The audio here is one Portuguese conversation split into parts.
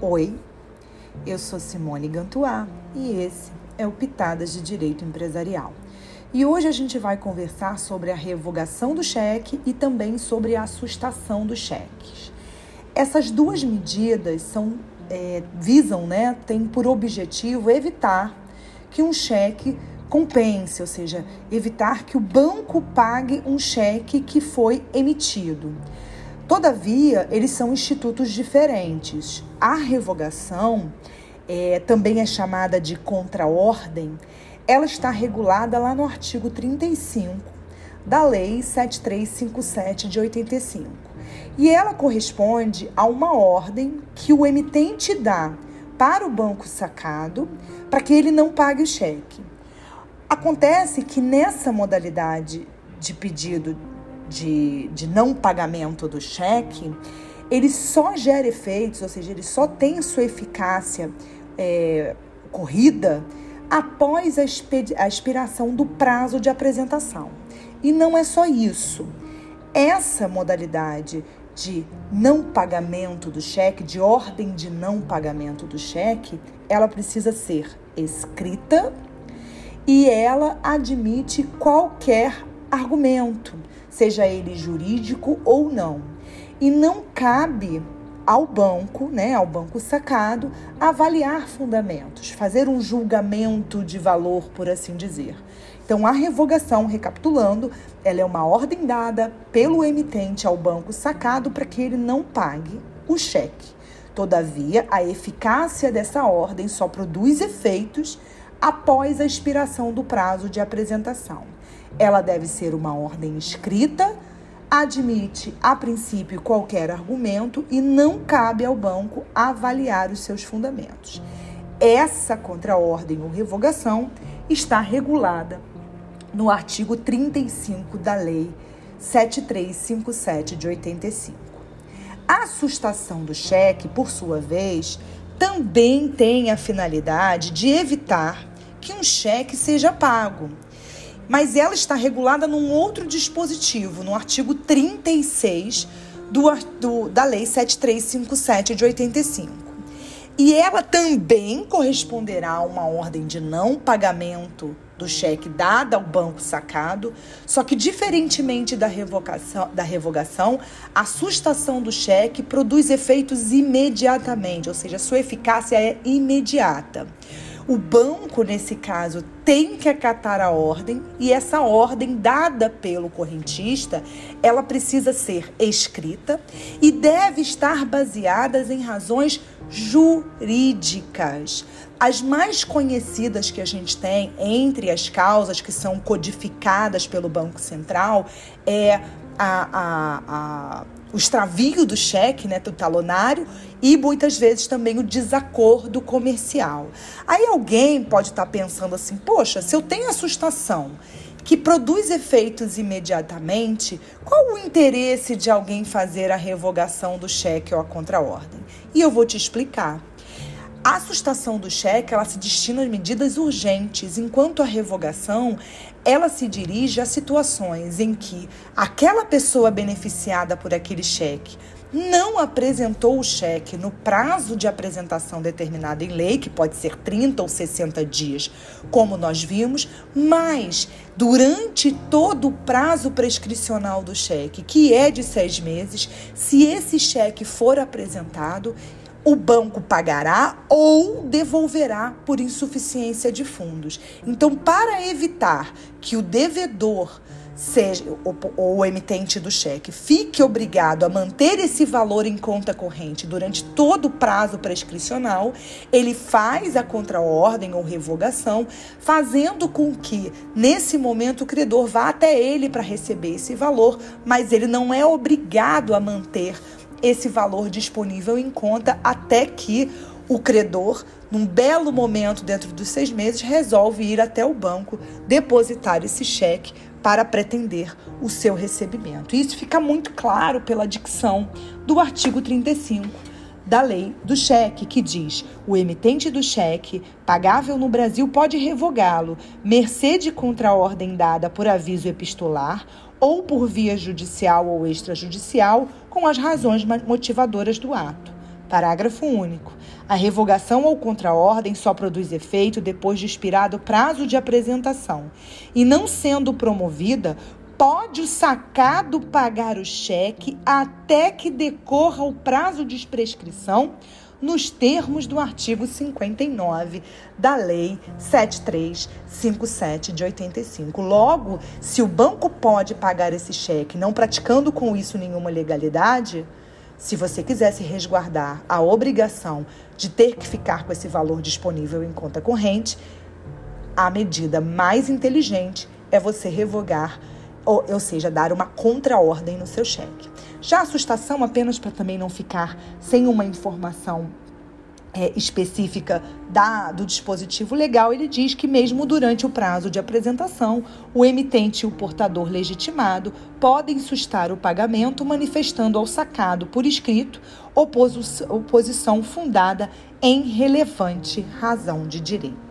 Oi, eu sou Simone Gantuá e esse é o Pitadas de Direito Empresarial. E hoje a gente vai conversar sobre a revogação do cheque e também sobre a assustação dos cheques. Essas duas medidas são, é, visam, né, têm por objetivo evitar que um cheque compense, ou seja, evitar que o banco pague um cheque que foi emitido. Todavia, eles são institutos diferentes. A revogação é, também é chamada de contraordem. Ela está regulada lá no artigo 35 da Lei 7357 de 85. E ela corresponde a uma ordem que o emitente dá para o banco sacado para que ele não pague o cheque. Acontece que nessa modalidade de pedido de, de não pagamento do cheque, ele só gera efeitos, ou seja, ele só tem sua eficácia é, corrida após a, a expiração do prazo de apresentação. E não é só isso. Essa modalidade de não pagamento do cheque, de ordem de não pagamento do cheque, ela precisa ser escrita e ela admite qualquer argumento seja ele jurídico ou não. E não cabe ao banco, né, ao banco sacado, avaliar fundamentos, fazer um julgamento de valor, por assim dizer. Então, a revogação, recapitulando, ela é uma ordem dada pelo emitente ao banco sacado para que ele não pague o cheque. Todavia, a eficácia dessa ordem só produz efeitos após a expiração do prazo de apresentação. Ela deve ser uma ordem escrita, admite a princípio qualquer argumento e não cabe ao banco avaliar os seus fundamentos. Essa contraordem ou revogação está regulada no artigo 35 da Lei 7357 de 85. A assustação do cheque, por sua vez, também tem a finalidade de evitar que um cheque seja pago mas ela está regulada num outro dispositivo, no artigo 36 do, do, da Lei 7357 de 85. E ela também corresponderá a uma ordem de não pagamento do cheque dada ao banco sacado, só que diferentemente da revogação, da revogação, a sustação do cheque produz efeitos imediatamente, ou seja, sua eficácia é imediata. O banco, nesse caso, tem que acatar a ordem e essa ordem dada pelo correntista, ela precisa ser escrita e deve estar baseada em razões jurídicas. As mais conhecidas que a gente tem entre as causas que são codificadas pelo Banco Central é a, a, a o extravio do cheque, né, do talonário, e muitas vezes também o desacordo comercial. Aí alguém pode estar tá pensando assim: poxa, se eu tenho assustação que produz efeitos imediatamente, qual o interesse de alguém fazer a revogação do cheque ou a contraordem? E eu vou te explicar. A assustação do cheque, ela se destina a medidas urgentes, enquanto a revogação, ela se dirige a situações em que aquela pessoa beneficiada por aquele cheque não apresentou o cheque no prazo de apresentação determinado em lei, que pode ser 30 ou 60 dias, como nós vimos, mas durante todo o prazo prescricional do cheque, que é de seis meses, se esse cheque for apresentado, o banco pagará ou devolverá por insuficiência de fundos. Então, para evitar que o devedor seja ou o emitente do cheque fique obrigado a manter esse valor em conta corrente durante todo o prazo prescricional, ele faz a contraordem ou revogação, fazendo com que nesse momento o credor vá até ele para receber esse valor, mas ele não é obrigado a manter esse valor disponível em conta até que o credor, num belo momento dentro dos seis meses, resolve ir até o banco depositar esse cheque para pretender o seu recebimento. Isso fica muito claro pela dicção do artigo 35 da lei do cheque, que diz: o emitente do cheque, pagável no Brasil, pode revogá-lo, mercê de contraordem dada por aviso epistolar ou por via judicial ou extrajudicial, com as razões motivadoras do ato. Parágrafo único. A revogação ou contraordem só produz efeito depois de expirado o prazo de apresentação e não sendo promovida, pode o sacado pagar o cheque até que decorra o prazo de prescrição nos termos do artigo 59 da Lei 7357 de 85. Logo, se o banco pode pagar esse cheque, não praticando com isso nenhuma legalidade, se você quiser se resguardar a obrigação de ter que ficar com esse valor disponível em conta corrente, a medida mais inteligente é você revogar, ou, ou seja, dar uma contraordem no seu cheque. Já a assustação, apenas para também não ficar sem uma informação é, específica da, do dispositivo legal, ele diz que, mesmo durante o prazo de apresentação, o emitente e o portador legitimado podem sustar o pagamento, manifestando ao sacado por escrito oposição fundada em relevante razão de direito.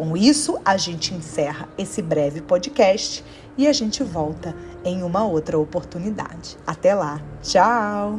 Com isso, a gente encerra esse breve podcast e a gente volta em uma outra oportunidade. Até lá, tchau!